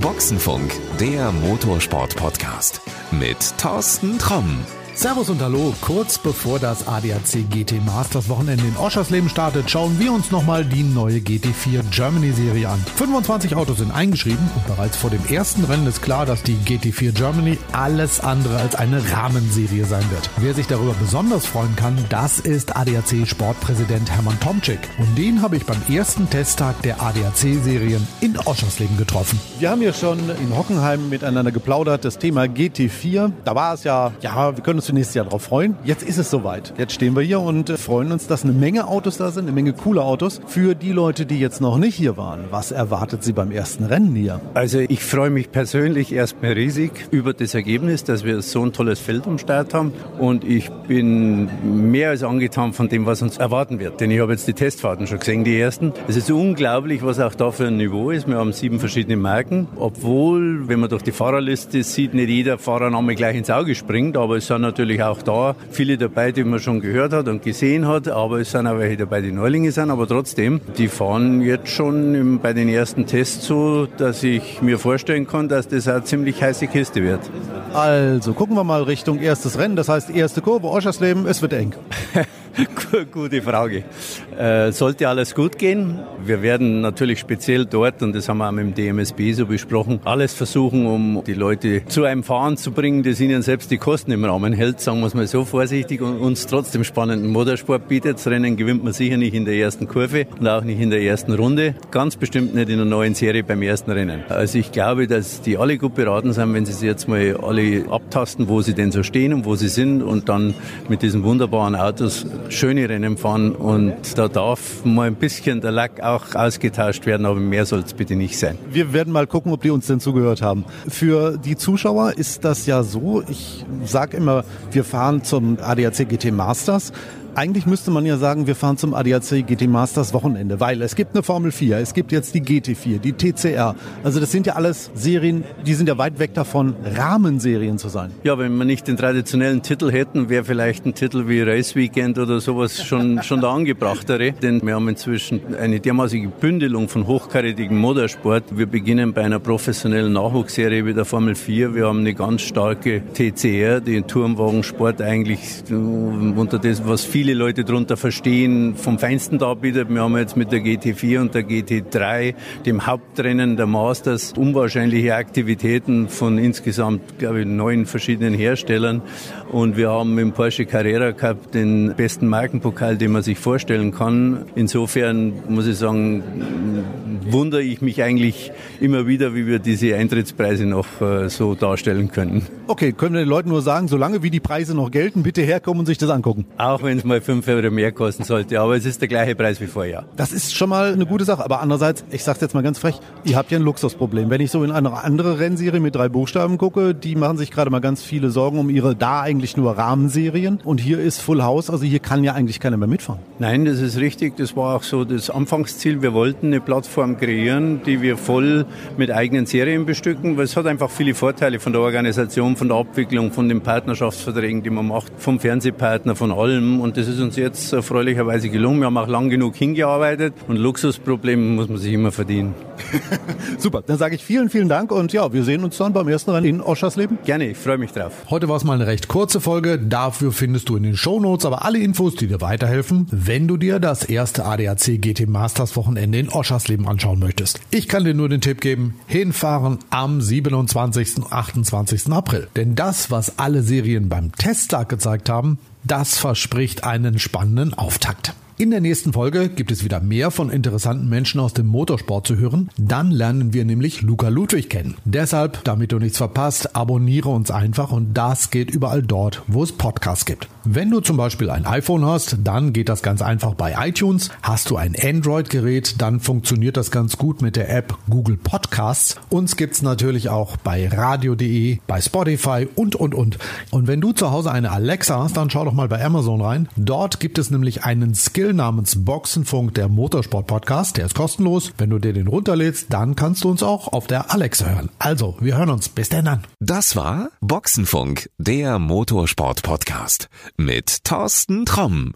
Boxenfunk, der Motorsport-Podcast mit Thorsten Tromm. Servus und Hallo, kurz bevor das ADAC GT Masters Wochenende in Oschersleben startet, schauen wir uns nochmal die neue GT4 Germany Serie an. 25 Autos sind eingeschrieben und bereits vor dem ersten Rennen ist klar, dass die GT4 Germany alles andere als eine Rahmenserie sein wird. Wer sich darüber besonders freuen kann, das ist ADAC Sportpräsident Hermann Tomczyk. Und den habe ich beim ersten Testtag der ADAC-Serien in Oschersleben getroffen. Wir haben hier schon in Hockenheim miteinander geplaudert, das Thema GT4. Da war es ja, ja, wir können uns nächstes Jahr darauf freuen. Jetzt ist es soweit. Jetzt stehen wir hier und äh, freuen uns, dass eine Menge Autos da sind, eine Menge coole Autos. Für die Leute, die jetzt noch nicht hier waren, was erwartet Sie beim ersten Rennen hier? Also ich freue mich persönlich erstmal riesig über das Ergebnis, dass wir so ein tolles Feld am Start haben und ich bin mehr als angetan von dem, was uns erwarten wird. Denn ich habe jetzt die Testfahrten schon gesehen, die ersten. Es ist unglaublich, was auch da für ein Niveau ist. Wir haben sieben verschiedene Marken, obwohl, wenn man durch die Fahrerliste sieht, nicht jeder Fahrername gleich ins Auge springt, aber es sind natürlich auch da viele dabei, die man schon gehört hat und gesehen hat, aber es sind auch welche dabei, die Neulinge sind, aber trotzdem, die fahren jetzt schon bei den ersten Tests so, dass ich mir vorstellen kann, dass das eine ziemlich heiße Kiste wird. Also gucken wir mal Richtung erstes Rennen, das heißt erste Kurve, Oschersleben, es wird eng. Gute Frage. Äh, sollte alles gut gehen. Wir werden natürlich speziell dort, und das haben wir auch mit dem DMSB so besprochen, alles versuchen, um die Leute zu einem Fahren zu bringen, das ihnen selbst die Kosten im Rahmen hält, sagen wir es mal so vorsichtig, und uns trotzdem spannenden Motorsport bietet. Das Rennen gewinnt man sicher nicht in der ersten Kurve und auch nicht in der ersten Runde. Ganz bestimmt nicht in der neuen Serie beim ersten Rennen. Also ich glaube, dass die alle gut beraten sind, wenn sie sich jetzt mal alle abtasten, wo sie denn so stehen und wo sie sind und dann mit diesen wunderbaren Autos schöne Rennen fahren und da darf mal ein bisschen der Lack auch ausgetauscht werden, aber mehr soll es bitte nicht sein. Wir werden mal gucken, ob die uns denn zugehört haben. Für die Zuschauer ist das ja so, ich sage immer, wir fahren zum ADAC GT Masters eigentlich müsste man ja sagen, wir fahren zum ADAC GT Masters Wochenende, weil es gibt eine Formel 4, es gibt jetzt die GT4, die TCR. Also das sind ja alles Serien, die sind ja weit weg davon, Rahmenserien zu sein. Ja, wenn wir nicht den traditionellen Titel hätten, wäre vielleicht ein Titel wie Race Weekend oder sowas schon, schon der angebrachtere. Denn wir haben inzwischen eine dermaßige Bündelung von hochkarätigem Motorsport. Wir beginnen bei einer professionellen Nachwuchsserie wie der Formel 4. Wir haben eine ganz starke TCR, den Turmwagensport eigentlich äh, unter das, was viele viele Leute darunter verstehen, vom Feinsten darbietet. Wir haben jetzt mit der GT4 und der GT3, dem Hauptrennen der Masters, unwahrscheinliche Aktivitäten von insgesamt, glaube ich, neun verschiedenen Herstellern. Und wir haben im Porsche Carrera Cup den besten Markenpokal, den man sich vorstellen kann. Insofern muss ich sagen, wundere ich mich eigentlich immer wieder, wie wir diese Eintrittspreise noch äh, so darstellen können. Okay, können wir den Leuten nur sagen, solange wie die Preise noch gelten, bitte herkommen und sich das angucken. Auch wenn es mal fünf Euro mehr kosten sollte, aber es ist der gleiche Preis wie vorher. Das ist schon mal eine gute Sache, aber andererseits, ich sag's jetzt mal ganz frech, ihr habt ja ein Luxusproblem. Wenn ich so in eine andere Rennserie mit drei Buchstaben gucke, die machen sich gerade mal ganz viele Sorgen um ihre da eigentlich nur Rahmenserien und hier ist Full House, also hier kann ja eigentlich keiner mehr mitfahren. Nein, das ist richtig, das war auch so das Anfangsziel. Wir wollten eine Plattform kreieren, die wir voll mit eigenen Serien bestücken, weil es hat einfach viele Vorteile von der Organisation, von der Abwicklung, von den Partnerschaftsverträgen, die man macht, vom Fernsehpartner, von allem und das ist uns jetzt erfreulicherweise gelungen. Wir haben auch lang genug hingearbeitet und Luxusprobleme muss man sich immer verdienen. Super, dann sage ich vielen, vielen Dank und ja, wir sehen uns dann beim ersten Rennen in Oschersleben. Gerne, ich freue mich drauf. Heute war es mal eine recht kurze Folge, dafür findest du in den Shownotes aber alle Infos, die dir weiterhelfen, wenn du dir das erste ADAC GT Masters Wochenende in Oschersleben anschauen möchtest. Ich kann dir nur den Tipp geben, hinfahren am 27. und 28. April. Denn das, was alle Serien beim Testtag gezeigt haben, das verspricht einen spannenden Auftakt. In der nächsten Folge gibt es wieder mehr von interessanten Menschen aus dem Motorsport zu hören. Dann lernen wir nämlich Luca Ludwig kennen. Deshalb, damit du nichts verpasst, abonniere uns einfach und das geht überall dort, wo es Podcasts gibt. Wenn du zum Beispiel ein iPhone hast, dann geht das ganz einfach bei iTunes. Hast du ein Android-Gerät, dann funktioniert das ganz gut mit der App Google Podcasts. Uns gibt's natürlich auch bei radio.de, bei Spotify und, und, und. Und wenn du zu Hause eine Alexa hast, dann schau doch mal bei Amazon rein. Dort gibt es nämlich einen Skill namens Boxenfunk, der Motorsport-Podcast. Der ist kostenlos. Wenn du dir den runterlädst, dann kannst du uns auch auf der Alexa hören. Also, wir hören uns. Bis dann. Das war Boxenfunk, der Motorsport-Podcast mit Thorsten Tromm.